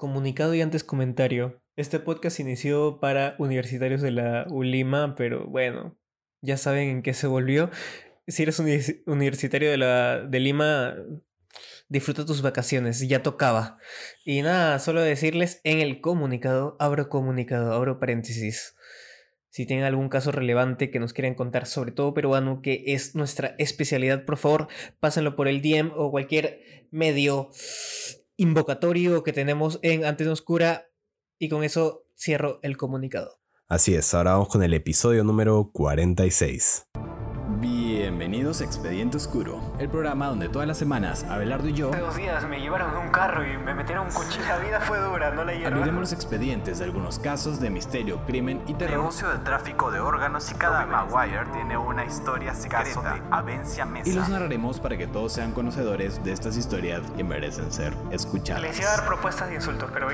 Comunicado y antes comentario. Este podcast inició para universitarios de la ULIMA, pero bueno, ya saben en qué se volvió. Si eres universitario de, la, de Lima, disfruta tus vacaciones, ya tocaba. Y nada, solo decirles en el comunicado, abro comunicado, abro paréntesis. Si tienen algún caso relevante que nos quieran contar, sobre todo peruano, que es nuestra especialidad, por favor, pásenlo por el DM o cualquier medio invocatorio que tenemos en Antena Oscura y con eso cierro el comunicado. Así es, ahora vamos con el episodio número 46. Bienvenidos a Expediente Oscuro, el programa donde todas las semanas Abelardo y yo. Hace dos días me llevaron en un carro y me metieron un cuchillo. La vida fue dura, no la llevaron. Abriremos los expedientes de algunos casos de misterio, crimen y terror. Negocio de tráfico de órganos y cada Maguire tiene una historia secreta de Avencia Mesa. Y los narraremos para que todos sean conocedores de estas historias que merecen ser escuchadas. Les iba a dar propuestas de insultos, pero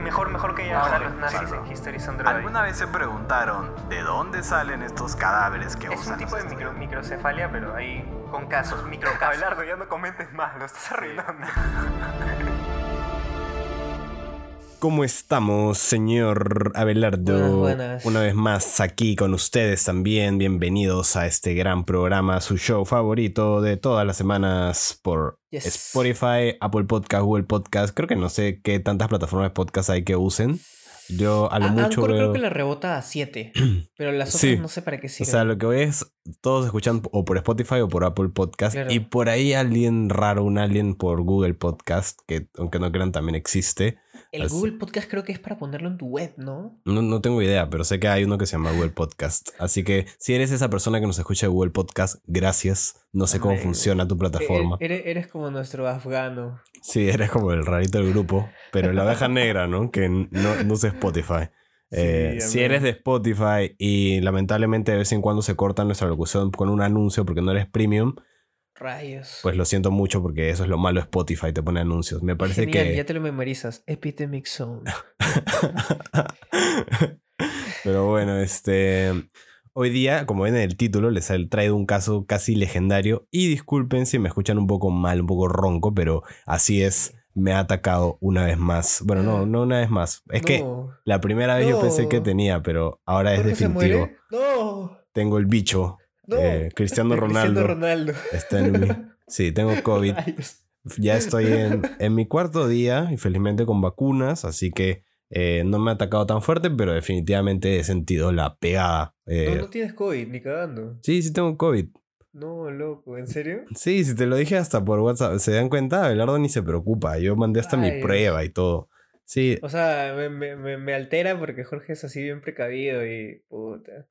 mejor, mejor que ya ahora los nazis en History Son Dry. ¿Alguna vez se preguntaron de dónde salen estos cadáveres que Es usan? un tipo de micro- microcefalia, pero ahí con casos, microcasos. Abelardo, ya no comentes más, lo estás arruinando. ¿Cómo estamos, señor Abelardo? Buenas, buenas. Una vez más aquí con ustedes también. Bienvenidos a este gran programa, su show favorito de todas las semanas por Yes. Spotify, Apple Podcast, Google Podcast. Creo que no sé qué tantas plataformas de podcast hay que usen. Yo a lo A- mucho Anchor veo... creo que la rebota a 7, pero las otras Sí. no sé para qué O sirven. sea, lo que voy es, todos escuchan o por Spotify o por Apple Podcast. Claro. Y por ahí alguien raro, un alien por Google Podcast, que aunque no crean también existe. El así- Google Podcast creo que es para ponerlo en tu web, ¿no? No, no tengo idea, pero sé que hay uno que se llama Google Podcast. Así que si eres esa persona que nos escucha de Google Podcast, gracias. No sé cómo funciona tu plataforma. E- Eres, eres como nuestro afgano. Sí, eres como el rarito del grupo, pero la abeja negra, ¿no? Que no, no usa Spotify. Eh, Sí, si eres de Spotify y lamentablemente de vez en cuando se corta nuestra locución con un anuncio porque no eres premium, Rayos. pues lo siento mucho porque eso es lo malo de Spotify, te pone anuncios. Me parece Genial, que... ya te lo memorizas. Epidemic Zone. Pero bueno, este. Hoy día, como ven en el título, les he traído un caso casi legendario. Y disculpen si me escuchan un poco mal, un poco ronco, pero así es. Me ha atacado una vez más. Bueno, no, no una vez más. Es que la primera vez yo pensé que tenía, pero ahora es ¿Jorge se definitivo. No. Tengo el bicho. No. Eh, Cristiano Ronaldo. Cristiano Ronaldo. Está en mí. Sí, tengo COVID. Ya estoy en, en mi cuarto día y felizmente con vacunas, así que eh, no me ha atacado tan fuerte, pero definitivamente he sentido la pegada. Eh, No, no tienes COVID, ni cagando. Sí, sí tengo COVID. No, loco, ¿en serio? Sí, si te lo dije hasta por WhatsApp, ¿se dan cuenta? Abelardo ni se preocupa, yo mandé hasta mi prueba y todo. Sí, O sea, me, me, me altera porque Jorge es así bien precavido y puta.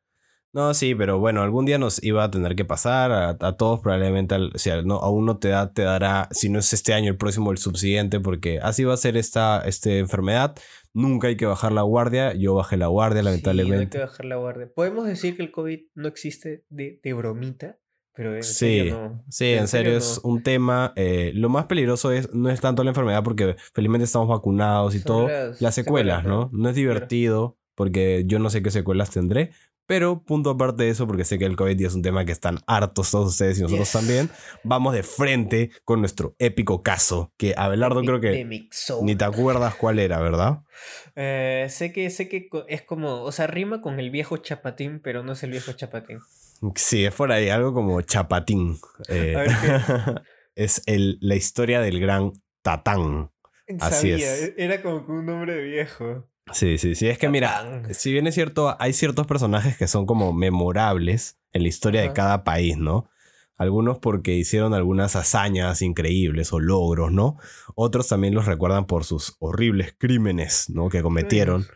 No, sí, pero bueno, algún día nos iba a tener que pasar a, a todos probablemente, al- si a, no, a uno te da, te dará, si no es este año, el próximo, el subsiguiente, porque así va a ser esta, esta enfermedad. Nunca hay que bajar la guardia, yo bajé la guardia Sí, no hay lamentablemente. que bajar la guardia. Podemos decir que el COVID no existe de, de bromita, pero en Sí, serio no. Sí, en, serio, es no. un tema. eh, lo más peligroso es no es tanto la enfermedad porque felizmente estamos vacunados y Son todo. las Las, secuelas, secuelas, ¿no? ¿no? No es divertido porque yo no sé qué secuelas tendré. Pero punto aparte de eso, porque sé que el COVID es un tema que están hartos todos ustedes y nosotros Yes. también, vamos de frente con nuestro épico caso. Que Abelardo creo que ni te acuerdas cuál era, ¿verdad? Eh, sé que, sé que es como, o sea, rima con el viejo chapatín, pero no es el viejo chapatín. Sí, es por ahí, algo como Chapatín. Eh, A ver, es el, la historia del gran Tatán. Así Sabía, es. e- era como un nombre viejo. Sí, sí, sí. Es que mira, si bien es cierto, hay ciertos personajes que son como memorables en la historia de cada país, ¿no? Algunos porque hicieron algunas hazañas increíbles o logros, ¿no? Otros también los recuerdan por sus horribles crímenes, ¿no? Que cometieron.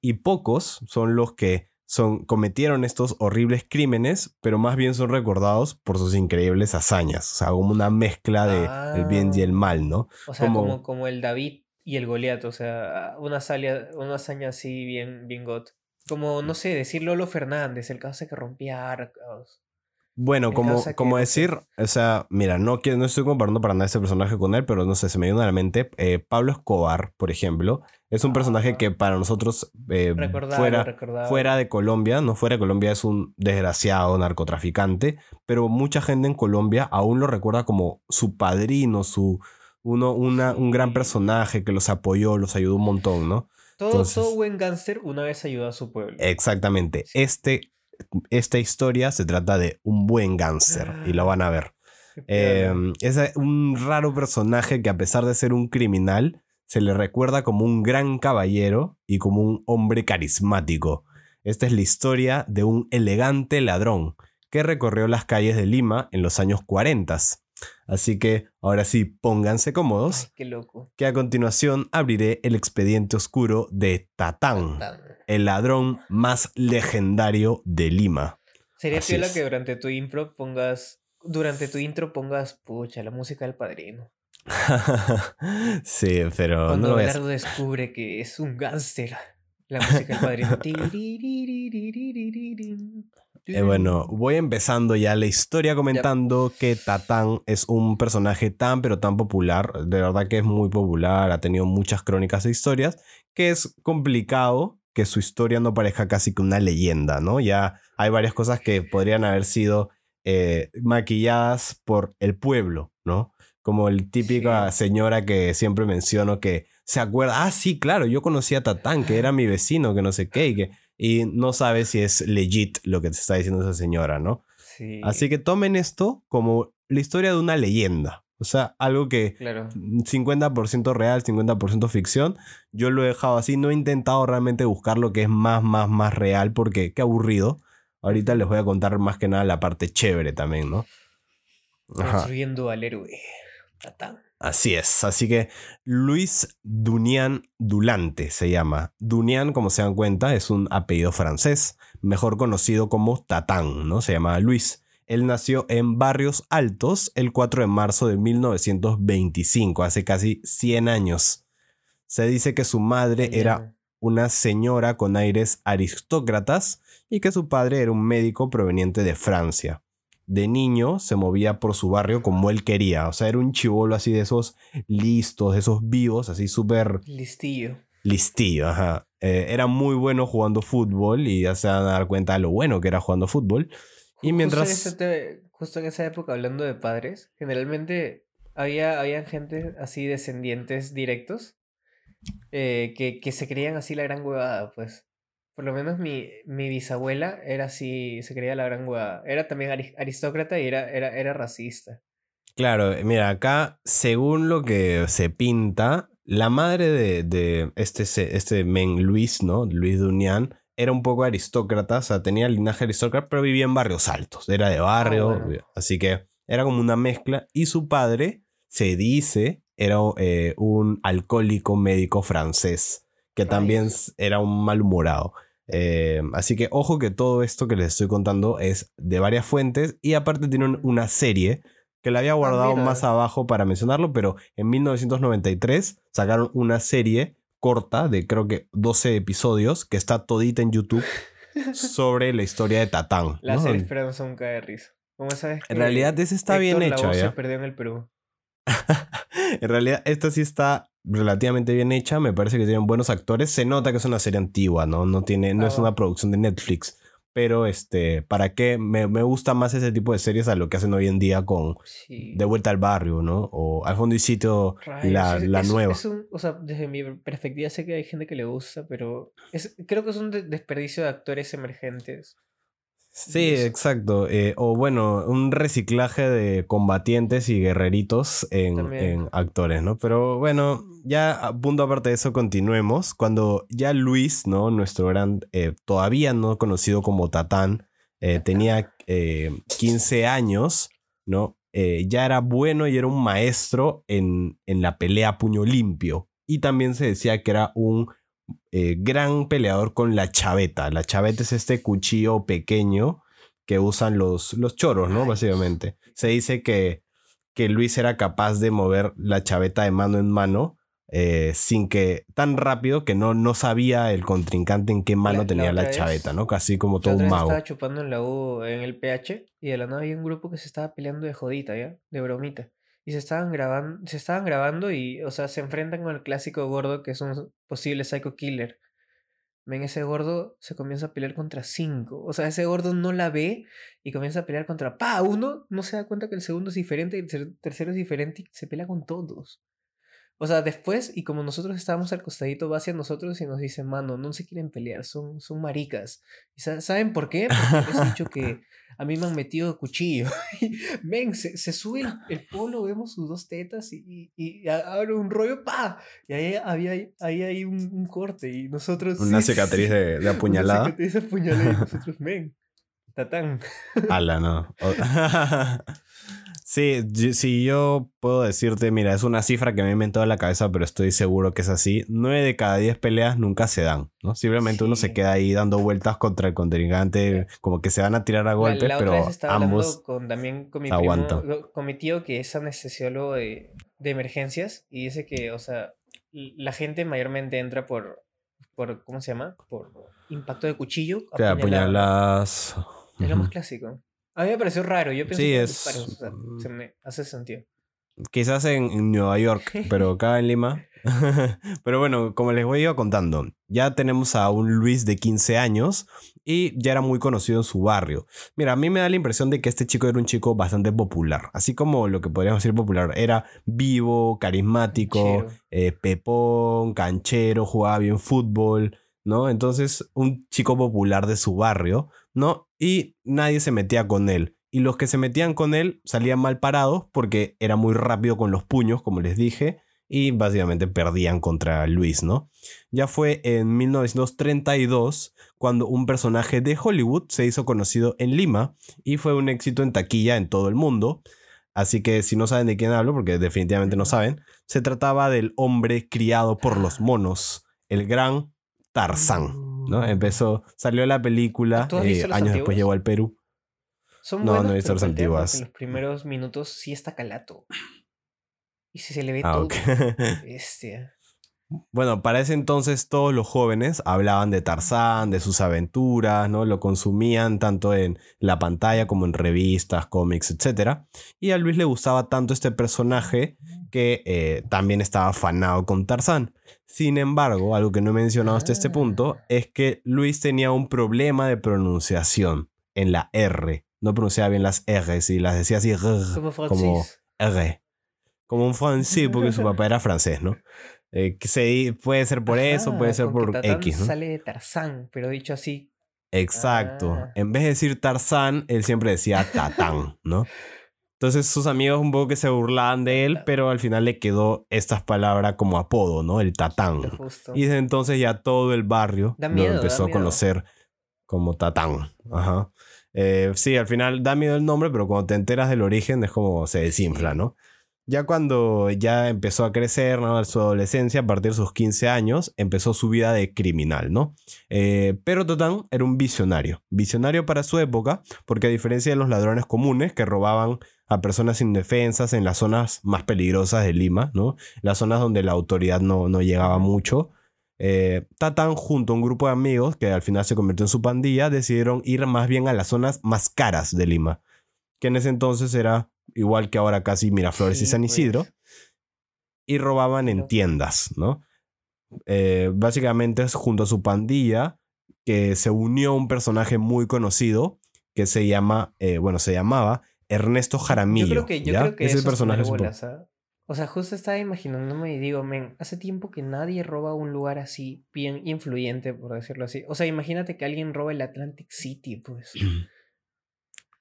Y pocos son los que son, cometieron estos horribles crímenes, pero más bien son recordados por sus increíbles hazañas. O sea, como una mezcla de el bien y el mal, ¿no? O sea, como- como, como el David y el Goliat, o sea, una hazaña, una hazaña así bien, bien got. Como, no sé, decir Lolo Fernández, el caso que rompía arcos. Bueno, En como, que, como sé. decir, o sea, mira, no, no estoy comparando para nada ese personaje con él, pero no sé, se me viene a la mente. eh, Pablo Escobar, por ejemplo, es un personaje que para nosotros, eh, fuera, fuera de Colombia, no fuera de Colombia, es un desgraciado narcotraficante, pero mucha gente en Colombia aún lo recuerda como su padrino, su uno, una, un gran personaje que los apoyó, los ayudó un montón, ¿no? Todo, Entonces- todo buen gángster una vez ayudó a su pueblo. Exactamente. Este, esta historia se trata de un buen gángster y lo van a ver. Eh, es un raro personaje que a pesar de ser un criminal, se le recuerda como un gran caballero y como un hombre carismático. Esta es la historia de un elegante ladrón que recorrió las calles de Lima en los años 40. Así que ahora sí, pónganse cómodos, Ay, qué loco. que a continuación abriré el expediente oscuro de Tatán, el ladrón más legendario de Lima. Sería piola es. que durante tu intro pongas. Durante tu intro pongas, pucha, la música del padrino. sí, pero no Cuando lo a hacer. Belardo descubre que es un gángster. La música del padrino. Eh, bueno, voy empezando ya la historia comentando que Tatán es un personaje tan pero tan popular, de verdad que es muy popular, ha tenido muchas crónicas e historias, que es complicado que su historia no parezca casi que una leyenda, ¿no? Ya hay varias cosas que podrían haber sido eh, maquilladas por el pueblo, ¿no? Como el típica Sí. señora que siempre menciono que se acuerda, ah, sí, claro, yo conocí a Tatán, que era mi vecino, que no sé qué, y que y no sabe si es legit lo que te está diciendo esa señora, ¿no? Sí. Así que tomen esto como la historia de una leyenda. O sea, algo que Claro. 50% real, 50% ficción. Yo lo he dejado así, no he intentado realmente buscar lo que es más, más, más real porque qué aburrido. Ahorita les voy a contar más que nada la parte chévere también, ¿no? Ajá. Construyendo al héroe. Tatán. Así es. Así que Luis Dunian Dulante se llama. Dunian, como se dan cuenta, es un apellido francés, mejor conocido como Tatán, ¿no? Se llama Luis. Él nació en Barrios Altos el 4 de marzo de 1925, hace casi 100 años. Se dice que su madre era una señora con aires aristócratas y que su padre era un médico proveniente de Francia. De niño se movía por su barrio como él quería, o sea, era un chivolo así de esos listos, de esos vivos, así súper Listillo. listillo, ajá. Eh, era muy bueno jugando fútbol y ya se van a dar cuenta de lo bueno que era jugando fútbol. Y mientras... Justo en, te- justo en esa época, hablando de padres, generalmente había, gente así descendientes directos eh, que, que se creían así la gran huevada, pues. Por lo menos mi, mi bisabuela era así, se creía la gran huevada. Era también ari- aristócrata y era, era, era racista. Claro, mira, acá, según lo que se pinta, la madre de, de este, este men Luis, ¿no? Luis Dunian, era un poco aristócrata, o sea, tenía linaje aristócrata, pero vivía en barrios altos, era de barrio, Ah, bueno. así que era como una mezcla. Y su padre, se dice, era eh, un alcohólico médico francés, que también era un malhumorado. Eh, así que ojo que todo esto que les estoy contando es de varias fuentes y aparte tiene un- una serie que la había guardado mira. más abajo para mencionarlo, pero en 1993 sacaron una serie corta de creo que 12 episodios que está todita en YouTube sobre la historia de Tatán. La ¿no? serie Esperanza un cae de risa. Como sabes En que realidad ese está bien Héctor hecho, Lavoe ¿ya? se perdió en el Perú. En realidad, esta sí está relativamente bien hecha. Me parece que tienen buenos actores. Se nota que es una serie antigua, ¿no? No, tiene, no Ah, es una producción de Netflix. Pero, este, ¿para qué? Me, me gusta más ese tipo de series a lo que hacen hoy en día con Sí. De Vuelta al Barrio, ¿no? O Al Fondo y Sitio, Rayos, la, es- la es- nueva. es un- o sea, desde mi perspectiva sé que hay gente que le gusta, pero es, creo que es un de- desperdicio de actores emergentes. Sí, exacto. Eh, o bueno, un reciclaje de combatientes y guerreritos en, actores, ¿no? Pero bueno, ya a punto aparte de eso, continuemos. Cuando ya Luis, ¿no? Nuestro gran, eh, todavía no conocido como Tatán, eh, tenía eh, 15 años, ¿no? Eh, ya era bueno y era un maestro en, en la pelea a puño limpio. Y también se decía que era un eh, gran peleador con la chaveta. La chaveta es este cuchillo pequeño que usan los, los choros, ¿no? Básicamente. Se dice que, que Luis era capaz de mover la chaveta de mano en mano eh, sin que tan rápido que no, no sabía el contrincante en qué mano La- tenía la, vez- chaveta, ¿no? Casi como La todo otra un vez mago. estaba chupando en la U en el PH y de la nada había un grupo que se estaba peleando de jodita, ¿ya? De bromita. Y se estaban grabando, se estaban grabando y, o sea, se enfrentan con el clásico gordo que es un posible psycho killer. Ven, ese gordo se comienza a pelear contra cinco. O sea, ese gordo no la ve y comienza a pelear contra pa, uno no se da cuenta que el segundo es diferente y el ter- tercero es diferente y se pelea con todos. O sea, después, y como nosotros estábamos al costadito, va hacia nosotros y nos dice, mano, no se quieren pelear, son, son maricas. ¿Y ¿Saben por qué? Porque les he dicho que a mí me han metido cuchillo. ven, se, se sube el, polo, vemos sus dos tetas y, y, abre un rollo, ¡pa! Y ahí había ahí hay un, corte y nosotros... Una cicatriz de, de, apuñalada. Una cicatriz de apuñalada y nosotros, ven, tatán. Ala, no. Sí, si yo puedo decirte, mira, es una cifra que me he inventado en la cabeza, pero estoy seguro que es así. Nueve de cada diez peleas nunca se dan, ¿no? Simplemente uno se queda ahí dando vueltas contra el contrincante, como que se van a tirar a golpes, pero ambos con, también con mi aguantan. con mi tío que es anestesiólogo de, de emergencias y dice que, o sea, la gente mayormente entra por, por ¿cómo se llama? Por impacto de cuchillo. Te apuñalas. Es lo más clásico. A mí me pareció raro. Yo pienso que es... se me hace sentido. Quizás en, Nueva York, pero acá en Lima. pero bueno, como les voy a contando, ya tenemos a un Luis de 15 años y ya era muy conocido en su barrio. Mira, a mí me da la impresión de que este chico era un chico bastante popular, así como lo que podríamos decir popular, era vivo, carismático, eh, pepón, canchero, jugaba bien fútbol, ¿no? Entonces, un chico popular de su barrio, ¿no? y nadie se metía con él. Y los que se metían con él salían mal parados porque era muy rápido con los puños, como les dije, y básicamente perdían contra Luis, ¿no? Ya fue en 1932 cuando un personaje de Hollywood se hizo conocido en Lima y fue un éxito en taquilla en todo el mundo. Así que si no saben de quién hablo, porque definitivamente no saben, se trataba del hombre criado por los monos, el gran Tarzán. ¿No? Empezó, salió la película, eh, años después llegó al Perú. Son no, no he visto las antiguas. En los primeros minutos sí está calato. Y si se le ve ah, todo. Bueno, para ese entonces todos los jóvenes hablaban de Tarzán, de sus aventuras, ¿no? Lo consumían tanto en la pantalla como en revistas, cómics, etc. Y a Luis le gustaba tanto este personaje que eh, también estaba afanado con Tarzán. Sin embargo, algo que no he mencionado hasta este punto ah. es que Luis tenía un problema de pronunciación en la R. No pronunciaba bien las R y las decía así como, R. Como un francés, porque su papá era francés, ¿no? Eh, que puede ser por eso, puede ser por X. ¿no? Sale de Tarzán, pero dicho así. Exacto. Ah. En vez de decir Tarzán, él siempre decía Tatán, ¿no? Entonces sus amigos un poco que se burlaban de él, pero al final le quedó estas palabras como apodo, ¿no? El tatán. Y desde entonces ya todo el barrio lo empezó a conocer como tatán. Ajá. Eh, sí, al final da miedo el nombre, pero cuando te enteras del origen es como se desinfla, ¿no? Ya cuando ya empezó a crecer, ¿no? Su adolescencia, a partir de sus 15 años, empezó su vida de criminal, ¿no? Eh, pero Tatán era un visionario. Visionario para su época, porque a diferencia de los ladrones comunes que robaban a personas indefensas en las zonas más peligrosas de Lima, ¿no? Las zonas donde la autoridad no, no llegaba mucho. Eh, Tatán, junto a un grupo de amigos que al final se convirtió en su pandilla, decidieron ir más bien a las zonas más caras de Lima, que en ese entonces era igual que ahora casi Miraflores y San pues. Isidro, y robaban en tiendas, ¿no? Eh, básicamente es junto a su pandilla que se unió un personaje muy conocido que se llama, eh, bueno, se llamaba Ernesto Jaramillo. Yo creo que, yo creo que es el personaje. O sea, justo estaba imaginándome y digo, men, hace tiempo que nadie roba un lugar así bien influyente, por decirlo así. O sea, imagínate que alguien roba el Atlantic City, pues.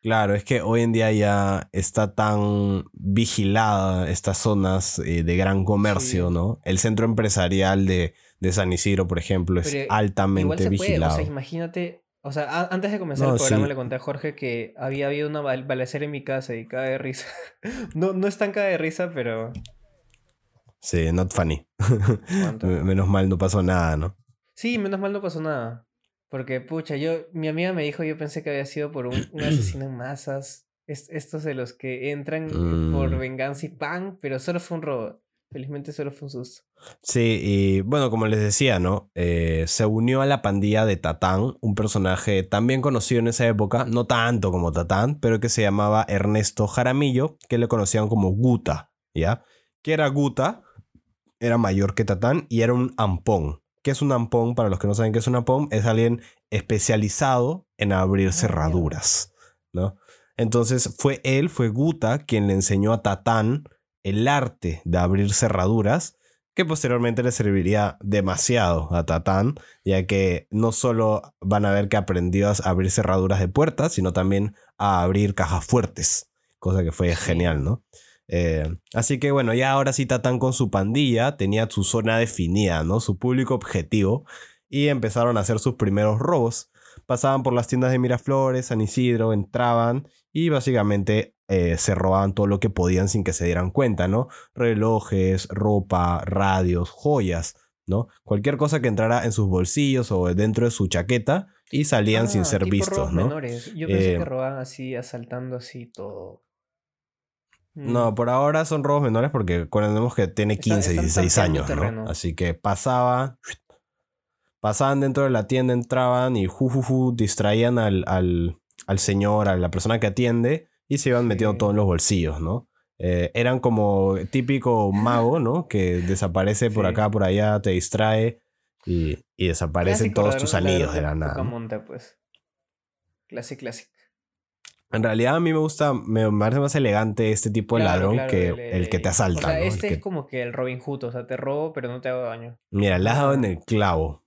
Claro, es que hoy en día ya está tan vigilada estas zonas eh, de gran comercio, ¿no? El centro empresarial de, de, San Isidro, por ejemplo, es altamente vigilado. O sea, imagínate o sea, antes de comenzar el programa le conté a Jorge que había habido una balacera en mi casa y cae de risa. no, no es tan cae de risa, pero. Sí, not funny. menos mal no pasó nada, ¿no? Sí, menos mal no pasó nada. Porque, pucha, yo, mi amiga me dijo, yo pensé que había sido por un, asesino en masas. estos de los que entran por mm. venganza y pan, pero solo fue un robo. Felizmente solo fue un susto. Sí, y bueno, como les decía, ¿no? Eh, se unió a la pandilla de Tatán, un personaje también conocido en esa época, no tanto como Tatán, pero que se llamaba Ernesto Jaramillo, que le conocían como Guta, ¿ya? Que era Guta, era mayor que Tatán y era un ampón. ¿Qué es un ampón? Para los que no saben qué es un ampón, es alguien especializado en abrir ah, cerraduras, ¿no? Entonces fue él, fue Guta, quien le enseñó a Tatán el arte de abrir cerraduras que posteriormente le serviría demasiado a Tatán, ya que no solo van a ver que aprendió a abrir cerraduras de puertas, sino también a abrir cajas fuertes, cosa que fue genial, ¿no? Eh, así que bueno, ya ahora sí Tatán con su pandilla tenía su zona definida, ¿no? Su público objetivo y empezaron a hacer sus primeros robos. Pasaban por las tiendas de Miraflores, San Isidro, entraban y básicamente eh, se robaban todo lo que podían sin que se dieran cuenta, ¿no? Relojes, ropa, radios, joyas, ¿no? Cualquier cosa que entrara en sus bolsillos o dentro de su chaqueta y salían sin Ah, ser vistos, ¿no? menores. Yo pensé Eh, que robaban así, asaltando así todo. Mm. No, por ahora son robos menores porque recordemos que tiene Está- 15, están 16 tanteando años, ¿no? Así que pasaba, pasaban dentro de la tienda, entraban y ju, ju, ju, distraían al, al, al señor, a la persona que atiende y se iban metiendo todo en los bolsillos, ¿no? Eh, eran como típico mago, ¿no? Que desaparece por Sí. acá, por allá, te distrae y, y desaparecen Clásico todos tus anillos de la nada. Pocamonte, pues. Clásico, clásico. En realidad a mí me gusta, me parece más elegante este tipo de ladrón claro, que el, que te asalta, O sea, este que- es como que el Robin Hood, o sea, te robo, pero no te hago daño. Mira, le has dado en el clavo.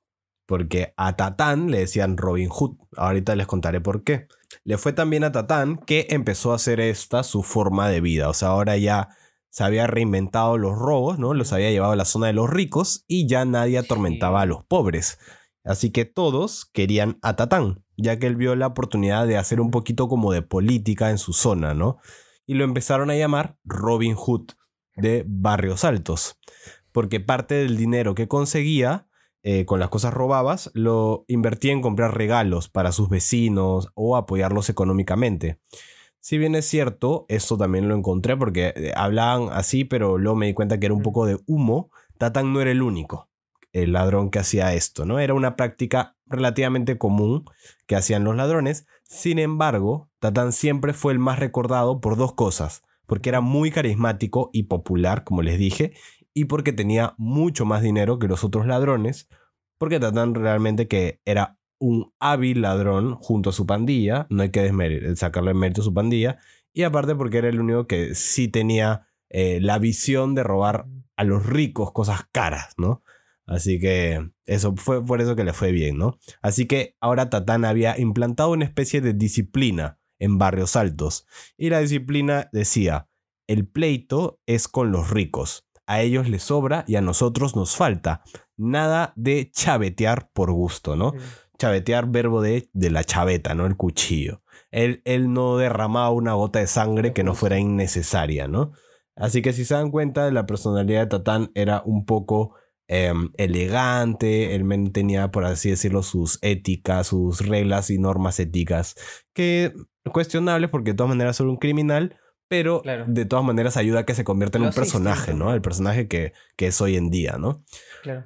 Porque a Tatán le decían Robin Hood. Ahorita les contaré por qué. Le fue también a Tatán que empezó a hacer esta su forma de vida. O sea, ahora ya se había reinventado los robos, ¿no? Los había llevado a la zona de los ricos y ya nadie atormentaba Sí. a los pobres. Así que todos querían a Tatán, ya que él vio la oportunidad de hacer un poquito como de política en su zona, ¿no? Y lo empezaron a llamar Robin Hood de Barrios Altos, porque parte del dinero que conseguía eh, con las cosas robadas lo invertía en comprar regalos para sus vecinos o apoyarlos económicamente. Si bien es cierto, esto también lo encontré porque eh, hablaban así, pero luego me di cuenta que era un poco de humo. Tatán no era el único, el ladrón que hacía esto, ¿no? Era una práctica relativamente común que hacían los ladrones. Sin embargo, Tatán siempre fue el más recordado por dos cosas. Porque era muy carismático y popular, como les dije, y porque tenía mucho más dinero que los otros ladrones, porque Tatán realmente que era un hábil ladrón junto a su pandilla, no hay que sacarle mérito a su pandilla, y aparte porque era el único que sí tenía eh, la visión de robar a los ricos cosas caras, ¿no? Así que eso fue por eso que le fue bien, ¿no? Así que ahora Tatán había implantado una especie de disciplina en barrios altos, y la disciplina decía, el pleito es con los ricos. A ellos les sobra y a nosotros nos falta. Nada de chavetear por gusto, ¿no? Mm. Chavetear, verbo de, de la chaveta, ¿no? El cuchillo. Él, él no derramaba una gota de sangre que no fuera innecesaria, ¿no? Así que si se dan cuenta, la personalidad de Tatán era un poco em, elegante, el men tenía, por así decirlo, sus éticas, sus reglas y normas éticas, que cuestionables porque de todas maneras era un criminal, pero Claro. de todas maneras ayuda a que se convierta en un personaje. ¿no? El personaje que, que es hoy en día, ¿no? Claro.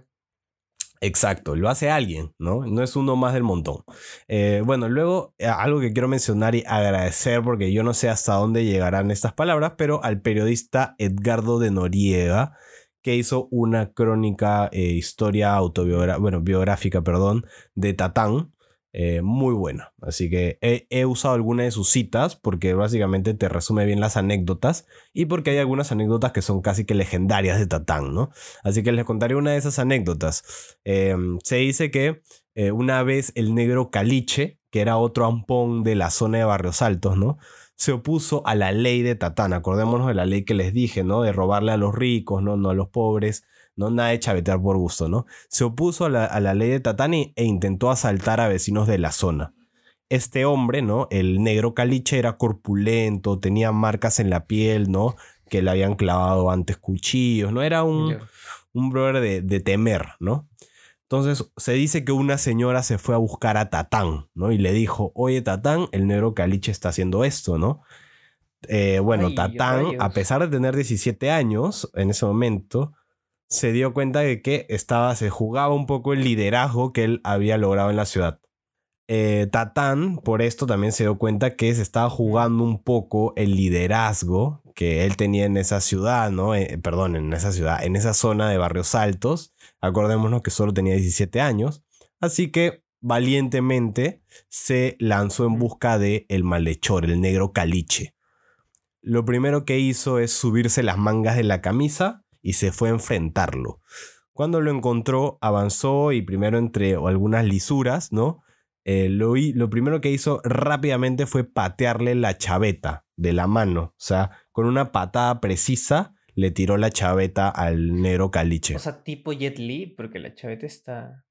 Exacto, lo hace alguien, ¿no? No es uno más del montón. Eh, bueno, luego eh, algo que quiero mencionar y agradecer, porque yo no sé hasta dónde llegarán estas palabras, pero al periodista Edgardo de Noriega, que hizo una crónica, eh, historia autobiográfica, bueno, biográfica, perdón, de Tatán, eh, muy buena. Así que he, usado algunas de sus citas porque básicamente te resume bien las anécdotas y porque hay algunas anécdotas que son casi que legendarias de Tatán, ¿no? Así que les contaré una de esas anécdotas. Eh, se dice que eh, una vez el negro Caliche, que era otro ampón de la zona de Barrios Altos, ¿no? Se opuso a la ley de Tatán. Acordémonos de la ley que les dije, ¿no? De robarle a los ricos, ¿no? No a los pobres. No nada de chavetear por gusto, ¿no? Se opuso a la, a la ley de Tatán y- e intentó asaltar a vecinos de la zona. Este hombre, ¿no? El negro Caliche era corpulento, tenía marcas en la piel, ¿no? Que le habían clavado antes cuchillos, ¿no? Era un, un brother de, de temer, ¿no? Entonces se dice que una señora se fue a buscar a Tatán, ¿no? Y le dijo, oye Tatán, el negro Caliche está haciendo esto, ¿no? Eh, bueno, Ay, Tatán, a pesar de tener 17 años en ese momento, se dio cuenta de que estaba, se jugaba un poco el liderazgo que él había logrado en la ciudad. Eh, Tatán, por esto también se dio cuenta que se estaba jugando un poco el liderazgo que él tenía en esa ciudad, ¿no? Eh, perdón, en esa ciudad, en esa zona de barrios altos. Acordémonos que solo tenía 17 años. Así que valientemente se lanzó en busca de el malhechor, el negro caliche. Lo primero que hizo es subirse las mangas de la camisa y se fue a enfrentarlo. Cuando lo encontró, avanzó y primero entre algunas lisuras, ¿no? Eh, lo, lo primero que hizo rápidamente fue patearle la chaveta de la mano. O sea, con una patada precisa le tiró la chaveta al negro caliche. O sea, tipo Jet Li, porque la chaveta está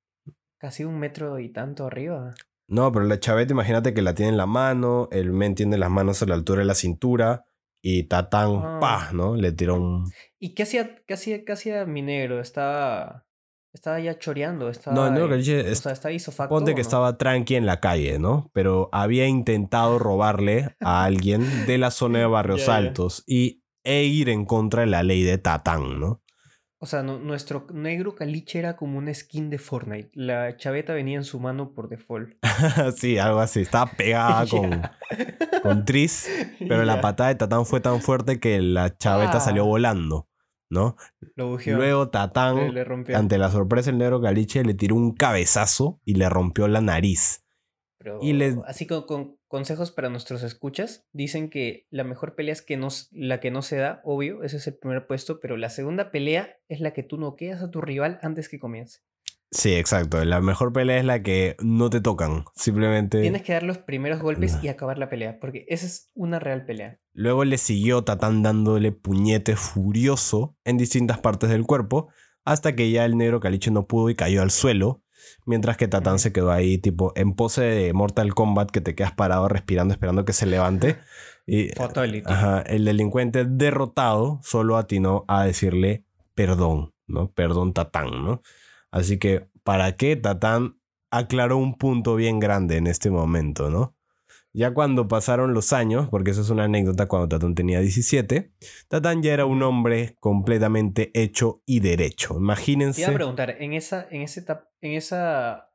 casi un metro y tanto arriba. No, pero la chaveta, imagínate que la tiene en la mano, el men tiene las manos a la altura de la cintura y Tatán, Ah. pa, ¿no? Le tiró un... ¿Y qué hacía, qué hacía, qué hacía mi negro? Estaba, estaba ya choreando. Estaba, No, el negro eh, caliche O sea, está isofacto. Ponte ¿o que no? estaba tranqui en la calle, ¿no? Pero había intentado robarle a alguien de la zona de Barrios. Altos y, e ir en contra de la ley de Tatán, ¿no? O sea, nu- nuestro negro caliche era como una skin de Fortnite. La chaveta venía en su mano por default. sí, algo así. Estaba pegada con, con Tris, pero la patada de Tatán fue tan fuerte que la chaveta Ah. salió volando, ¿no? Lo. Luego Tatán, le rompió. ante la sorpresa del negro caliche, le tiró un cabezazo y le rompió la nariz. Pero y le- así con, con consejos para nuestros escuchas, dicen que la mejor pelea es que la que no se da, obvio, ese es el primer puesto, pero la segunda pelea es la que tú noqueas a tu rival antes que comience. Sí, exacto. La mejor pelea es la que no te tocan. Simplemente. Tienes que dar los primeros golpes y acabar la pelea, porque esa es una real pelea. Luego le siguió Tatán dándole puñete furioso en distintas partes del cuerpo, hasta que ya el negro caliche no pudo y cayó al suelo, mientras que Tatán se quedó ahí, tipo, en pose de Mortal Kombat, que te quedas parado respirando, esperando que se levante. Y ajá, el delincuente derrotado solo atinó a decirle perdón, ¿no? Perdón, Tatán, ¿no? Así que, ¿para qué Tatán aclaró un punto bien grande en este momento, ¿no? Ya cuando pasaron los años, porque eso es una anécdota cuando Tatán tenía 17, Tatán ya era un hombre completamente hecho y derecho. Te Imagínense. iba a preguntar, en esa, en ese etap- en esa,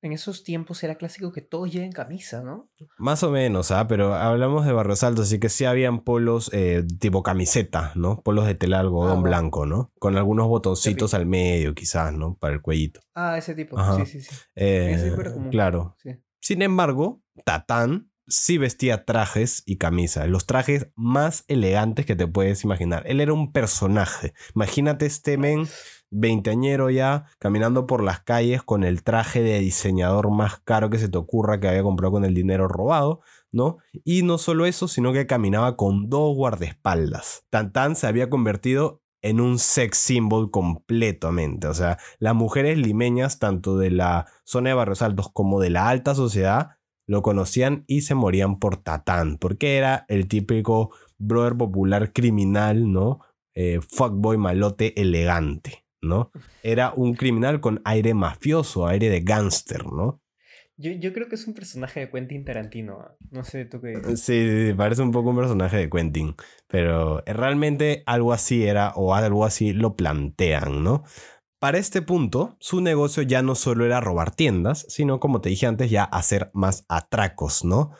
en esos tiempos era clásico que todos lleven camisa, ¿no? Más o menos, ¿ah? Pero hablamos de Barrios Altos, así que sí habían polos eh, tipo camiseta, ¿no? Polos de tela algodón Ah, blanco, ¿no? Con algunos botoncitos al medio, quizás, ¿no? Para el cuellito. Ah, ese tipo. Ajá. Sí, sí, sí. Eh, Ese tipo era común. claro. Sí. Sin embargo, Tatán sí vestía trajes y camisa, los trajes más elegantes que te puedes imaginar. Él era un personaje. Imagínate este men veinteañero ya caminando por las calles con el traje de diseñador más caro que se te ocurra que había comprado con el dinero robado, ¿no? Y no solo eso, sino que caminaba con dos guardaespaldas. Tantán se había convertido en un sex symbol completamente. O sea, las mujeres limeñas, tanto de la zona de Barrios Altos como de la alta sociedad, lo conocían y se morían por Tatán, porque era el típico brother popular criminal, ¿no? Eh, fuckboy malote elegante, ¿no? Era un criminal con aire mafioso, aire de gángster, ¿no? Yo, yo creo que es un personaje de Quentin Tarantino. ah. No sé tú qué dices. Sí, sí, parece un poco un personaje de Quentin, pero realmente algo así era o algo así lo plantean, ¿no? Para este punto, su negocio ya no solo era robar tiendas, sino como te dije antes, ya hacer más atracos, ¿no?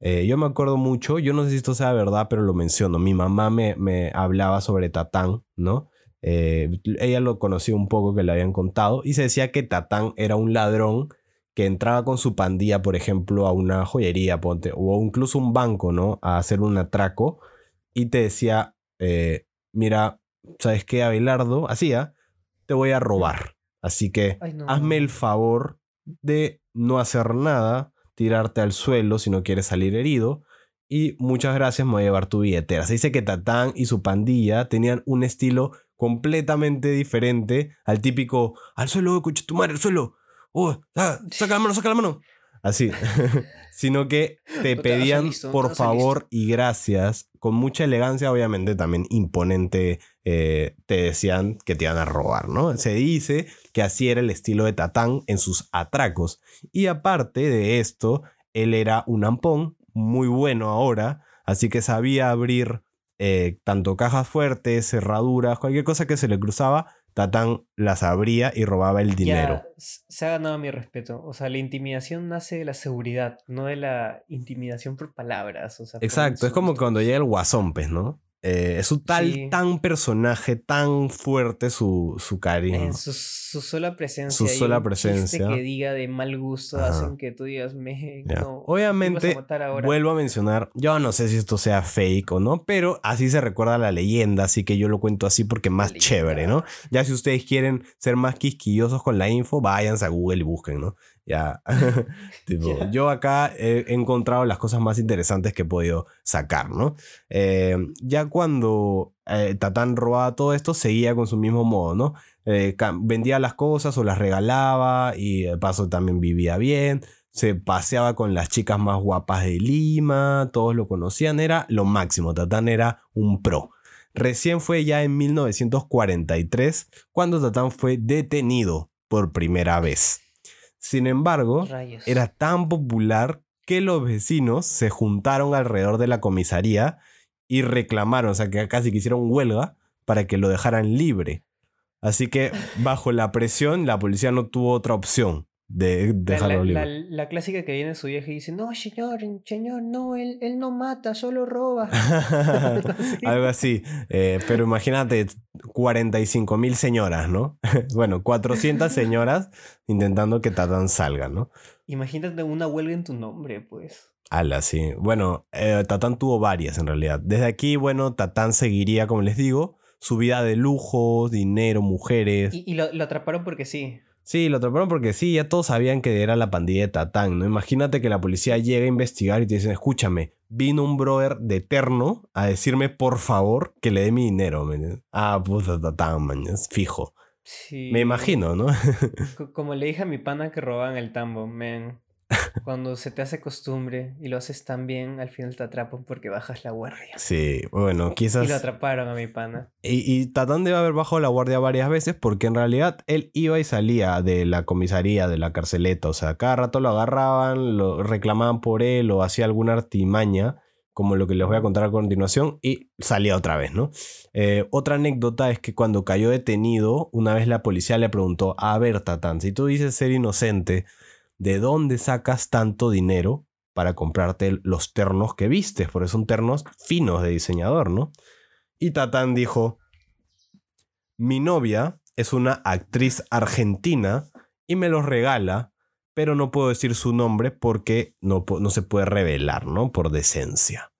Eh, yo me acuerdo mucho, yo no sé si esto sea verdad, pero lo menciono. Mi mamá me, me hablaba sobre Tatán, ¿no? Eh, ella lo conocía un poco que le habían contado y se decía que Tatán era un ladrón que entraba con su pandilla, por ejemplo, a una joyería, ponte, o incluso un banco, ¿no? A hacer un atraco y te decía, eh, mira, ¿sabes qué, Abelardo? Hacía, te voy a robar. Así que Ay, no. hazme el favor de no hacer nada, tirarte al suelo si no quieres salir herido. Y muchas gracias, me voy a llevar tu billetera. Se dice que Tatán y su pandilla tenían un estilo completamente diferente al típico, al suelo, coche tu madre, al suelo. Oh, ah, saca la mano, saca la mano. Así. Sino que te No pedían, listo, por favor listo. y gracias, con mucha elegancia, obviamente también imponente, eh, te decían que te iban a robar, ¿no? Se dice que así era el estilo de Tatán en sus atracos. Y aparte de esto, él era un ampón muy bueno ahora, así que sabía abrir eh, tanto cajas fuertes, cerraduras, cualquier cosa que se le cruzaba, Tatán las abría y robaba el dinero. Ya se ha ganado mi respeto. O sea, la intimidación nace de la seguridad, no de la intimidación por palabras. O sea, por Exacto, es como cuando llega el guasón, pues, ¿no? Eh, es un tal, Sí. tan personaje, tan fuerte su, su carisma. Su, su sola presencia. Su sola presencia. que diga de mal gusto Ajá. hacen que tú digas, me. Ya. No, Obviamente, a matar ahora". vuelvo a mencionar, yo no sé si esto sea fake o no, pero así se recuerda la leyenda, así que yo lo cuento así porque más chévere, ¿no? Ya si ustedes quieren ser más quisquillosos con la info, váyanse a Google y busquen, ¿no? Ya. tipo, yo acá he encontrado las cosas más interesantes que he podido sacar, ¿no? Eh, ya cuando eh, Tatán robaba todo esto, seguía con su mismo modo, ¿no? Eh, vendía las cosas o las regalaba y de paso también vivía bien. Se paseaba con las chicas más guapas de Lima, todos lo conocían, era lo máximo. Tatán era un pro. Recién fue ya en 1943 cuando Tatán fue detenido por primera vez. Sin embargo, Rayos. era tan popular que los vecinos se juntaron alrededor de la comisaría y reclamaron, o sea, que casi que hicieron huelga para que lo dejaran libre. Así que bajo la presión, la policía no tuvo otra opción de dejarlo la- libre. la- la clásica que viene su vieja y dice, no, señor, señor, no, él, él no mata, solo roba. Algo así. Eh, pero imagínate, 45 mil señoras, ¿no? bueno, 400 señoras intentando que Tatán salga, ¿no? Imagínate una huelga en tu nombre, pues. Ala, sí. Bueno, eh, Tatán tuvo varias en realidad. Desde aquí, bueno, Tatán seguiría, como les digo, su vida de lujo, dinero, mujeres. Y, y lo, lo atraparon porque sí. Sí, lo atraparon porque sí, ya todos sabían que era la pandilla de Tatán, ¿no? Imagínate que la policía llega a investigar y te dicen, escúchame, vino un brother de Eterno a decirme, por favor, que le dé mi dinero, man. Ah, puta Tatán, man, es fijo. Sí. Me imagino, ¿no? Co- Como le dije a mi pana que robaban el tambo, man. Cuando se te hace costumbre y lo haces tan bien, al final te atrapan porque bajas la guardia. sí, bueno, Y quizás... lo atraparon a mi pana. Y, y Tatán debe haber bajado la guardia varias veces porque en realidad él iba y salía de la comisaría, de la carceleta. O sea, cada rato lo agarraban, lo reclamaban por él o hacía alguna artimaña, como lo que les voy a contar a continuación, y salía otra vez, ¿no? Eh, otra anécdota es que cuando cayó detenido, una vez la policía le preguntó, a ver, Tatán, si tú dices ser inocente, ¿de dónde sacas tanto dinero para comprarte los ternos que vistes? Porque son ternos finos de diseñador, ¿no? Y Tatán dijo, mi novia es una actriz argentina y me los regala, pero no puedo decir su nombre porque no, no se puede revelar, ¿no? Por decencia.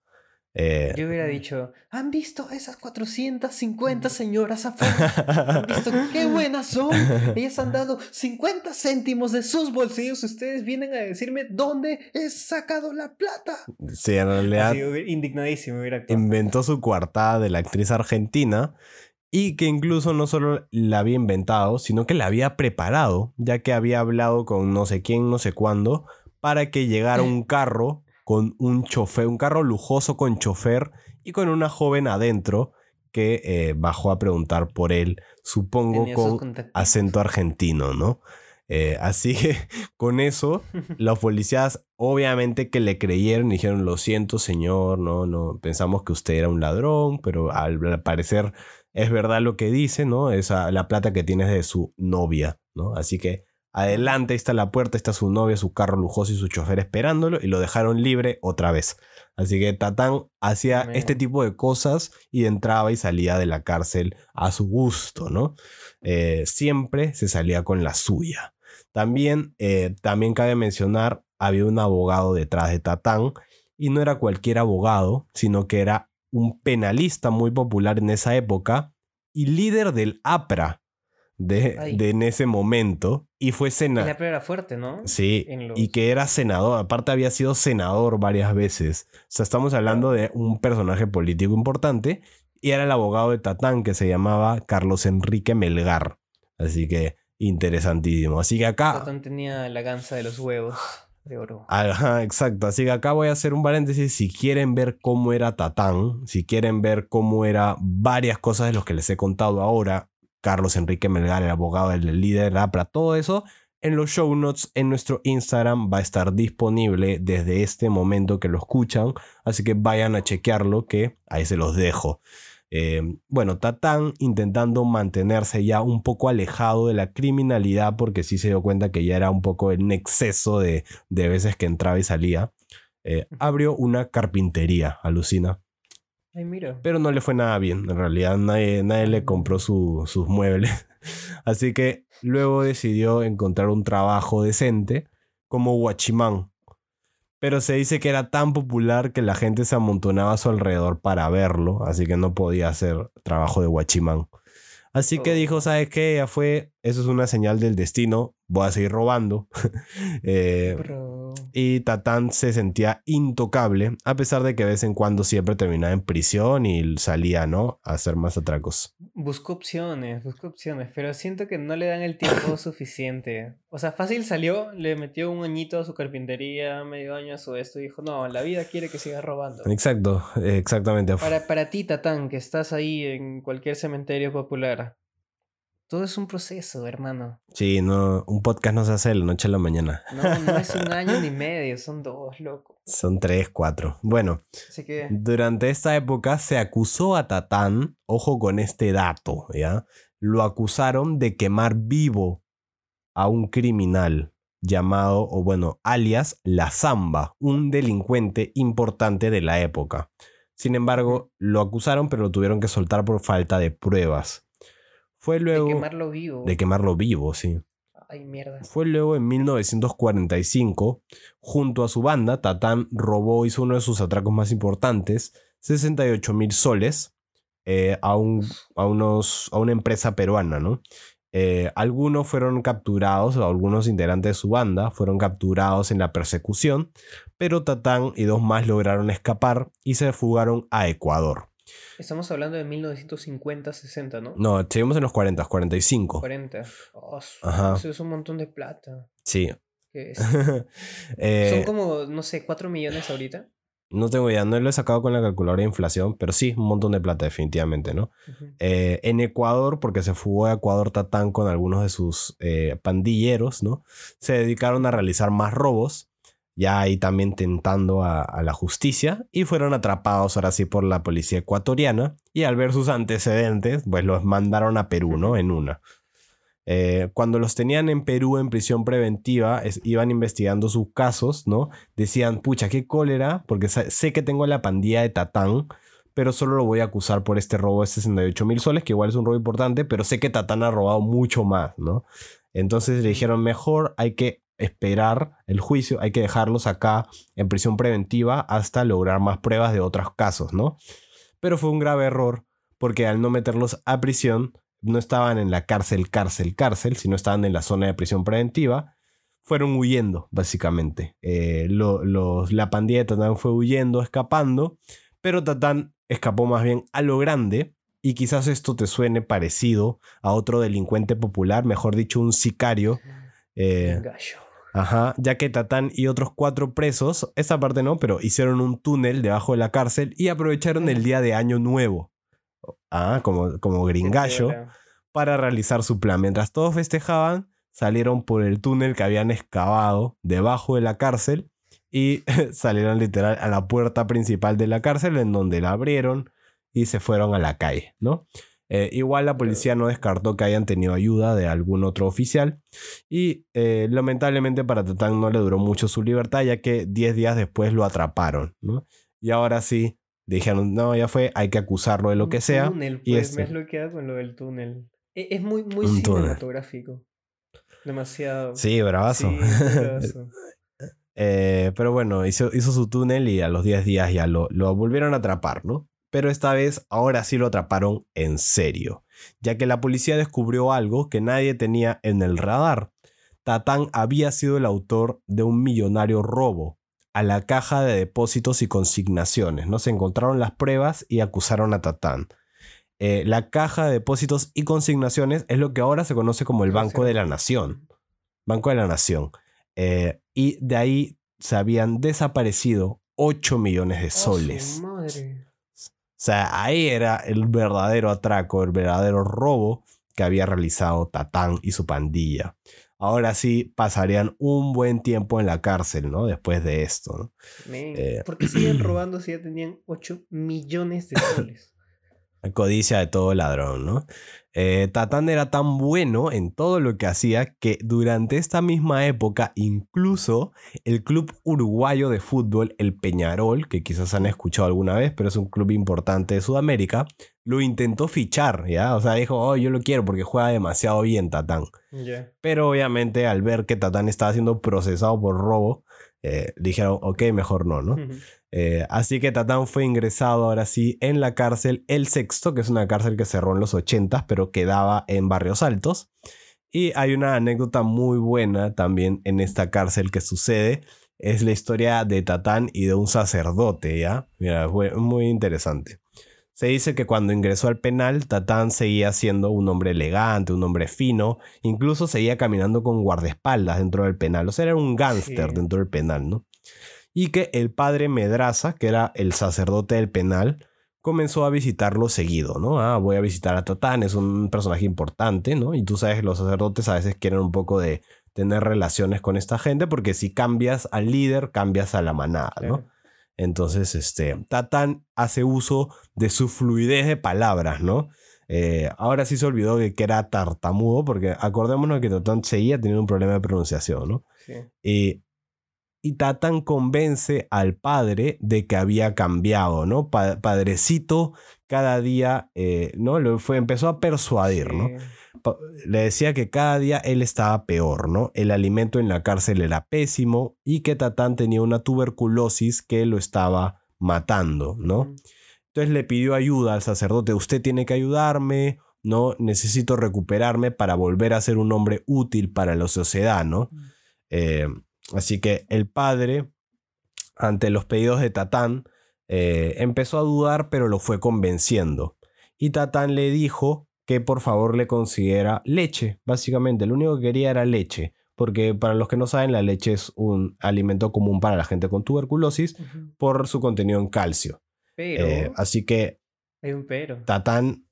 Eh, Yo hubiera dicho, ¿han visto a esas 450 señoras afuera? ¿Han visto qué buenas son? Ellas han dado 50 céntimos de sus bolsillos. Ustedes vienen a decirme dónde he sacado la plata. sí, en realidad Así, indignadísimo hubiera actuado. inventó su coartada de la actriz argentina y que incluso no solo la había inventado, sino que la había preparado, ya que había hablado con no sé quién, no sé cuándo, para que llegara un carro con un chofer, un carro lujoso con chofer y con una joven adentro que eh, bajó a preguntar por él, supongo con contactos. acento argentino, ¿no? Eh, así que con eso los policías obviamente que le creyeron y dijeron, lo siento señor, no, no, pensamos que usted era un ladrón, pero al parecer es verdad lo que dice, ¿no? Esa, la plata que tiene es de su novia, ¿no? Así que adelante, ahí está la puerta, está su novia, su carro lujoso y su chofer esperándolo y lo dejaron libre otra vez. Así que Tatán hacía este tipo de cosas y entraba y salía de la cárcel a su gusto, ¿no? Eh, siempre se salía con la suya. También, eh, también cabe mencionar, había un abogado detrás de Tatán y no era cualquier abogado, sino que era un penalista muy popular en esa época y líder del APRA de, de en ese momento y fue senador. APRA era fuerte, ¿no? Sí, los- y que era senador, aparte había sido senador varias veces. O sea, estamos hablando de un personaje político importante y era el abogado de Tatán que se llamaba Carlos Enrique Melgar. Así que interesantísimo. Así que acá... Tatán tenía la ganza de los huevos de oro. Ajá, exacto. Así que acá voy a hacer un paréntesis. Si quieren ver cómo era Tatán, si quieren ver cómo era varias cosas de los que les he contado ahora, Carlos Enrique Melgar, el abogado, el líder de APRA, todo eso, en los show notes en nuestro Instagram va a estar disponible desde este momento que lo escuchan. Así que vayan a chequearlo, que ahí se los dejo. Eh, bueno, Tatán intentando mantenerse ya un poco alejado de la criminalidad porque sí se dio cuenta que ya era un poco en exceso de, de veces que entraba y salía. eh, abrió una carpintería, alucina. Ay, mira. pero no le fue nada bien. En realidad nadie, nadie le compró su- sus muebles. Así que luego decidió encontrar un trabajo decente como guachimán. Pero se dice que era tan popular que la gente se amontonaba a su alrededor para verlo, así que no podía hacer trabajo de guachimán. Así que Oh. dijo, ¿sabes qué? Ya fue, eso es una señal del destino, voy a seguir robando. Eh, Bro. Y Tatán se sentía intocable, a pesar de que de vez en cuando siempre terminaba en prisión y salía, ¿no? A hacer más atracos. Buscó opciones, buscó opciones, pero siento que no le dan el tiempo suficiente. O sea, fácil salió, le metió un añito a su carpintería, medio año a su esto, y dijo, no, la vida quiere que siga robando. Exacto, exactamente. Para, para ti, Tatán, que estás ahí en cualquier cementerio popular, todo es un proceso, hermano. Sí, no, un podcast no se hace de la noche a la mañana. No, no es un año ni medio, son dos, loco. Son tres, cuatro. Bueno, Así que, durante esta época se acusó a Tatán, ojo con este dato, ¿ya? Lo acusaron de quemar vivo a un criminal llamado, o bueno, alias La Zamba, un delincuente importante de la época. Sin embargo, lo acusaron, pero lo tuvieron que soltar por falta de pruebas. Fue de luego quemarlo vivo. de quemarlo vivo, sí. Ay, mierda. Fue luego en 1945, junto a su banda, Tatán robó, hizo uno de sus atracos más importantes, 68 mil soles eh, a, un, a, unos, a una empresa peruana, ¿no? Eh, algunos fueron capturados, algunos integrantes de su banda fueron capturados en la persecución, pero Tatán y dos más lograron escapar y se fugaron a Ecuador. Estamos hablando de 1950-60, ¿no? No, seguimos en los 40, 45. 40. Oh, Ajá. Eso es un montón de plata. Sí. ¿Qué es? Eh, Son como, no sé, 4 millones ahorita. No tengo idea, no lo he sacado con la calculadora de inflación, pero sí, un montón de plata definitivamente, ¿no? Eh, en Ecuador, porque se fugó a Ecuador Tatán con algunos de sus eh, pandilleros, ¿no? Se dedicaron a realizar más robos, ya ahí también tentando a, a la justicia, y fueron atrapados ahora sí por la policía ecuatoriana, y al ver sus antecedentes, pues los mandaron a Perú, ¿no? En una. Eh, cuando los tenían en Perú en prisión preventiva, es- iban investigando sus casos, ¿no? Decían, pucha, qué cólera, porque sé que tengo la pandilla de Tatán, pero solo lo voy a acusar por este robo de 68 mil soles, que igual es un robo importante, pero sé que Tatán ha robado mucho más, ¿no? Entonces le dijeron, mejor hay que esperar el juicio, hay que dejarlos acá en prisión preventiva hasta lograr más pruebas de otros casos, ¿no? Pero fue un grave error, porque al no meterlos a prisión, no estaban en la cárcel, cárcel, cárcel, sino estaban en la zona de prisión preventiva, fueron huyendo, básicamente. Eh, lo- los- la pandilla de Tatán fue huyendo, escapando, pero Tatán escapó más bien a lo grande, y quizás esto te suene parecido a otro delincuente popular, mejor dicho, un sicario. eh, Gallo. Ajá, ya que Tatán y otros cuatro presos, esa parte no, pero hicieron un túnel debajo de la cárcel y aprovecharon el día de Año Nuevo. Ah, como, como gringallo para realizar su plan. Mientras todos festejaban, salieron por el túnel que habían excavado debajo de la cárcel y salieron literal a la puerta principal de la cárcel en donde la abrieron y se fueron a la calle, ¿no? Eh, igual la policía no descartó que hayan tenido ayuda de algún otro oficial y eh, lamentablemente para Tatán no le duró mucho su libertad ya que 10 días después lo atraparon, ¿no? Y ahora sí, dijeron, no, ya fue, hay que acusarlo de lo Un que sea. túnel, y pues, este- me has bloqueado con lo del túnel. E- Es muy, muy Un túnel. cinematográfico. Demasiado. Sí, bravazo. Sí, bravazo. Eh, pero bueno, hizo, hizo su túnel y a los 10 días ya lo, lo volvieron a atrapar, ¿no? Pero esta vez, ahora sí lo atraparon en serio, ya que la policía descubrió algo que nadie tenía en el radar. Tatán había sido el autor de un millonario robo a la caja de depósitos y consignaciones, ¿no? Se encontraron las pruebas y acusaron a Tatán. Eh, la caja de depósitos y consignaciones es lo que ahora se conoce como el Banco de la Nación. Banco de la Nación. Eh, y de ahí se habían desaparecido 8 millones de Oh, soles. O sea, ahí era el verdadero atraco, el verdadero robo que había realizado Tatán y su pandilla. Ahora sí pasarían un buen tiempo en la cárcel, ¿no? Después de esto, ¿no? Men, Eh, ¿Por qué siguen robando si ya tenían 8 millones de soles? La codicia de todo ladrón, ¿no? Eh, Tatán era tan bueno en todo lo que hacía que durante esta misma época incluso el club uruguayo de fútbol, el Peñarol, que quizás han escuchado alguna vez, pero es un club importante de Sudamérica, lo intentó fichar, ¿ya? O sea, dijo, oh, yo lo quiero porque juega demasiado bien Tatán. Pero obviamente al ver que Tatán estaba siendo procesado por robo, eh, dijeron, ok, mejor no, ¿no? Eh, así que Tatán fue ingresado ahora sí en la cárcel El Sexto, que es una cárcel que cerró en los 80 pero quedaba en Barrios Altos. Y hay una anécdota muy buena también en esta cárcel que sucede. Es la historia de Tatán y de un sacerdote, ¿ya? Mira, fue muy interesante. Se dice que cuando ingresó al penal, Tatán seguía siendo un hombre elegante, un hombre fino, incluso seguía caminando con guardaespaldas dentro del penal. O sea, era un gángster Sí. dentro del penal, ¿no? Y que el padre Medraza, que era el sacerdote del penal, comenzó a visitarlo seguido, ¿no? Ah, voy a visitar a Tatán, es un personaje importante, ¿no? Y tú sabes que los sacerdotes a veces quieren un poco de tener relaciones con esta gente, porque si cambias al líder, cambias a la manada, ¿no? Claro. Entonces, este, Tatán hace uso de su fluidez de palabras, ¿no? Eh, ahora sí se olvidó de que era tartamudo, porque acordémonos que Tatán seguía teniendo un problema de pronunciación, ¿no? Sí. Eh, y Tatán convence al padre de que había cambiado, ¿no? Pa- padrecito cada día, eh, ¿no? Lo fue, empezó a persuadir, ¿no? Le decía que cada día él estaba peor, ¿no? El alimento en la cárcel era pésimo y que Tatán tenía una tuberculosis que lo estaba matando, ¿no? Entonces le pidió ayuda al sacerdote, usted tiene que ayudarme, ¿no? Necesito recuperarme para volver a ser un hombre útil para la sociedad, ¿no? Eh, así que el padre, ante los pedidos de Tatán, eh, empezó a dudar, pero lo fue convenciendo. Y Tatán le dijo que por favor le consiguiera leche, básicamente. Lo único que quería era leche, porque para los que no saben, la leche es un alimento común para la gente con tuberculosis por su contenido en calcio. Pero Eh, así que hay un pero. Tatán,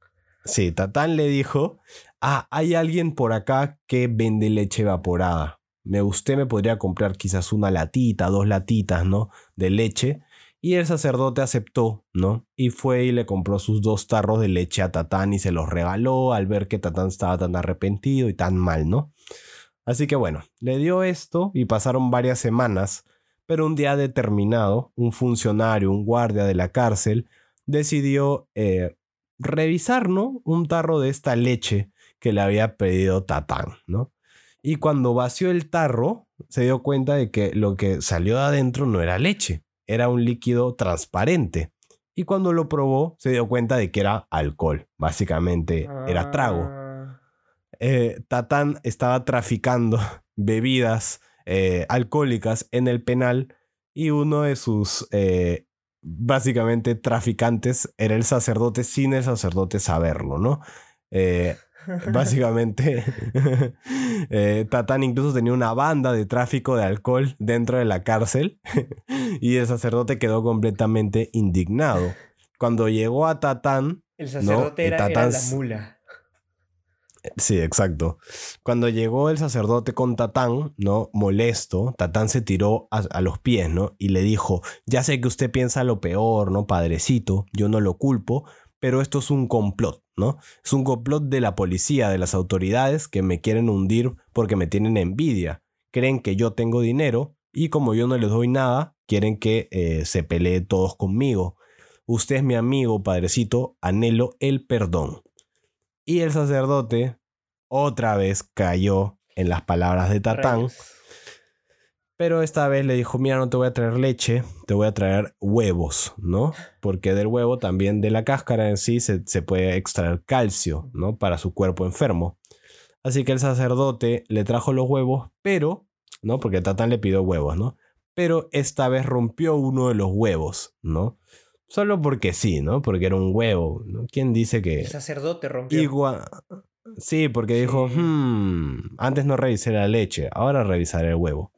sí, Tatán le dijo, ah, hay alguien por acá que vende leche evaporada. Me, usted me podría comprar quizás una latita, dos latitas, ¿no? De leche. Y el sacerdote aceptó, ¿no? Y fue y le compró sus dos tarros de leche a Tatán y se los regaló al ver que Tatán estaba tan arrepentido y tan mal, ¿no? Así que bueno, le dio esto y pasaron varias semanas, pero un día determinado, un funcionario, un guardia de la cárcel, decidió eh, revisar, ¿no? Un tarro de esta leche que le había pedido Tatán, ¿no? Y cuando vació el tarro, se dio cuenta de que lo que salió de adentro no era leche, era un líquido transparente. Y cuando lo probó, se dio cuenta de que era alcohol, básicamente era trago. Ah, Eh, Tatán estaba traficando bebidas eh, alcohólicas en el penal y uno de sus eh, básicamente traficantes era el sacerdote sin el sacerdote saberlo, ¿no? Eh, básicamente eh, Tatán incluso tenía una banda de tráfico de alcohol dentro de la cárcel y el sacerdote quedó completamente indignado. Cuando llegó a Tatán, El sacerdote era, era Tatán la s- mula. Sí, exacto. Cuando llegó el sacerdote con Tatán, ¿no? Molesto, Tatán se tiró a, a los pies, ¿no? Y le dijo, ya sé que usted piensa lo peor, ¿no? Padrecito, yo no lo culpo, pero esto es un complot, ¿no? Es un complot de la policía, de las autoridades que me quieren hundir porque me tienen envidia. Creen que yo tengo dinero y como yo no les doy nada, quieren que eh, se pelee todos conmigo. Usted es mi amigo, padrecito, anhelo el perdón. Y el sacerdote otra vez cayó en las palabras de Tatán. Pero esta vez le dijo, mira, no te voy a traer leche, te voy a traer huevos, ¿no? Porque del huevo también, de la cáscara en sí, se, se puede extraer calcio, ¿no? Para su cuerpo enfermo. Así que el sacerdote le trajo los huevos, pero, ¿no? Porque Tatán le pidió huevos, ¿no? Pero esta vez rompió uno de los huevos, ¿no? Solo porque sí, ¿no? Porque era un huevo, ¿no? ¿Quién dice que... El sacerdote rompió. Igual. Sí, porque dijo. "Hmm, antes no revisé la leche, ahora revisaré el huevo.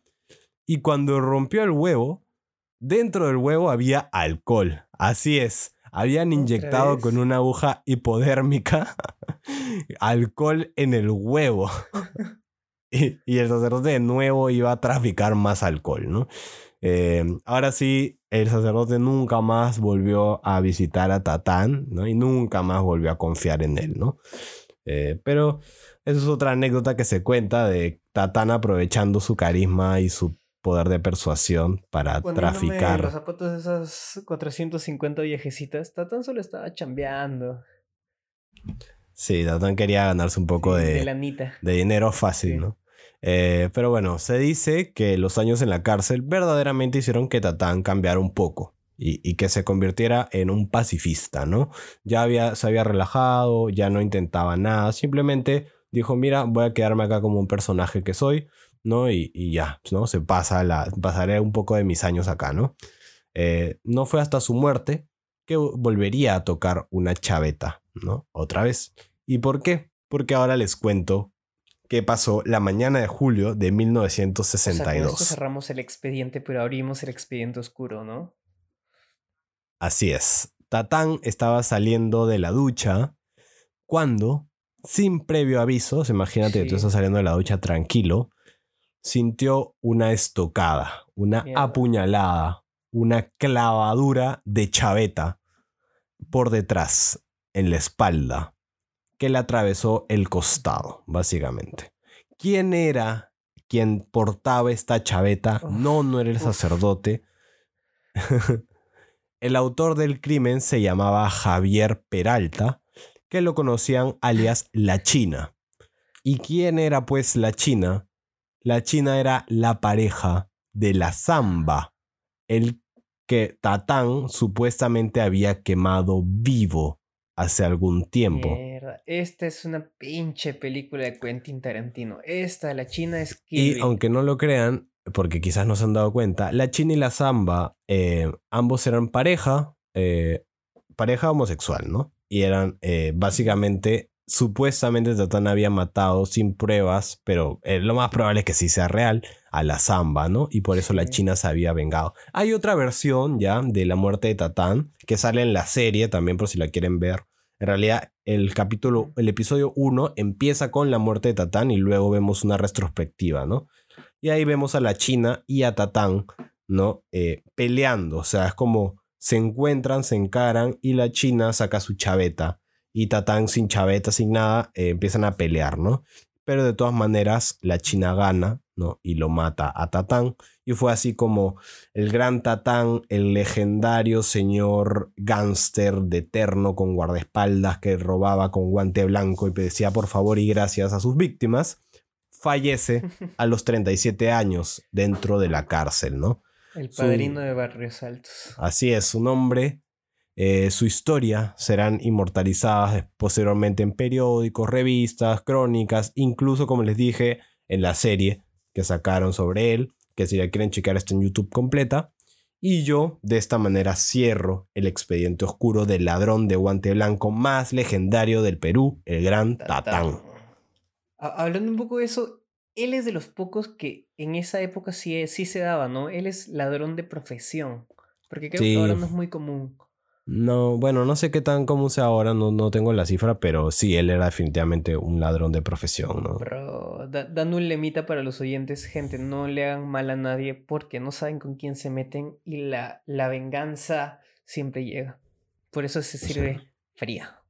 Y cuando rompió el huevo, dentro del huevo había alcohol. Así es, habían ¿Otra inyectado con una aguja hipodérmica alcohol en el huevo. y, y el sacerdote de nuevo iba a traficar más alcohol, ¿no? Eh, ahora sí, el sacerdote nunca más volvió a visitar a Tatán, ¿no? Y nunca más volvió a confiar en él, ¿no? Eh, pero eso es otra anécdota que se cuenta de Tatán aprovechando su carisma y su poder de persuasión para Poniéndome traficar. los zapatos de esas 450 viejecitas, Tatán solo estaba chambeando. Sí, Tatán quería ganarse un poco Sí, de, de dinero fácil, Sí. ¿no? Eh, pero bueno, se dice que los años en la cárcel verdaderamente hicieron que Tatán cambiara un poco y, y que se convirtiera en un pacifista, ¿no? Ya había, se había relajado, ya no intentaba nada, simplemente dijo, mira, voy a quedarme acá como un personaje que soy, ¿no? Y, y ya, ¿no? Se pasa la, pasaré un poco de mis años acá, ¿no? Eh, no fue hasta su muerte que volvería a tocar una chaveta, ¿no? Otra vez. ¿Y por qué? Porque ahora les cuento qué pasó la mañana de julio de O sea, con 1962. esto cerramos el expediente, pero abrimos el expediente oscuro, ¿no? Así es. Tatán estaba saliendo de la ducha cuando, sin previo aviso, se imagínate que tú estás saliendo de la ducha tranquilo, sintió una estocada, una Mierda. apuñalada, una clavadura de chaveta por detrás, en la espalda, que le atravesó el costado, básicamente. ¿Quién era quien portaba esta chaveta? Uf, no, no era el sacerdote. El autor del crimen se llamaba Javier Peralta, que lo conocían alias La China. ¿Y quién era pues la China? La China era la pareja de la Zamba, el que Tatán supuestamente había quemado vivo hace algún tiempo. Mierda. Esta es una pinche película de Quentin Tarantino. Esta, la china es Kill Y aunque no lo crean, porque quizás no se han dado cuenta, la China y la Zamba, eh, ambos eran pareja, eh, pareja homosexual, ¿no? Y eran eh, básicamente, supuestamente Tatán había matado sin pruebas, pero eh, lo más probable es que sí sea real, a la Zamba, ¿no? Y por eso la. China se había vengado. Hay otra versión ya de la muerte de Tatán, que sale en la serie también por si la quieren ver. En realidad, el capítulo, el episodio 1 empieza con la muerte de Tatán y luego vemos una retrospectiva, ¿no? Y ahí vemos a la China y a Tatán, ¿no? Eh, peleando. O sea, es como se encuentran, se encaran y la China saca su chaveta. Y Tatán sin chaveta, sin nada, eh, empiezan a pelear, ¿no? Pero de todas maneras, la China gana, ¿no? Y lo mata a Tatán. Y fue así como el gran Tatán, el legendario señor gángster de terno con guardaespaldas que robaba con guante blanco y pedía por favor y gracias a sus víctimas, fallece a los 37 años dentro de la cárcel, ¿no? El su- padrino de Barrios Altos. Así es, su nombre, eh, su historia serán inmortalizadas posteriormente en periódicos, revistas, crónicas, incluso como les dije en la serie que sacaron sobre él, que si la quieren checar está en YouTube completa. Y yo de esta manera cierro el expediente oscuro del ladrón de guante blanco más legendario del Perú, el gran Tatán. Ha- Hablando un poco de eso, él es de los pocos que en esa época sí, sí se daba, ¿no? Él es ladrón de profesión. Porque creo Sí. que ahora no es muy común. No, bueno, no sé qué tan común sea ahora, no, no tengo la cifra, pero sí, él era definitivamente un ladrón de profesión, ¿no? Pero da- dando un lemita para los oyentes, gente, no le hagan mal a nadie porque no saben con quién se meten y la, la venganza siempre llega. Por eso se Sí. sirve fría.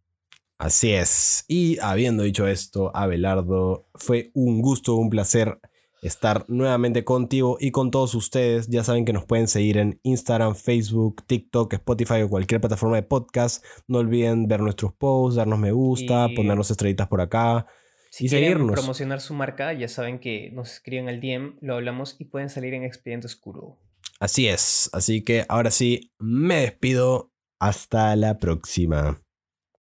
Así es. Y habiendo dicho esto, Abelardo, fue un gusto, un placer estar nuevamente contigo y con todos ustedes. Ya saben que nos pueden seguir en Instagram, Facebook, TikTok, Spotify o cualquier plataforma de podcast. No olviden ver nuestros posts, darnos me gusta, Y- ponernos estrellitas por acá. Si Y quieren seguirnos. promocionar su marca, ya saben que nos escriben al DM, lo hablamos y pueden salir en Expediente Oscuro. Así es. Así que ahora sí, me despido. Hasta la próxima.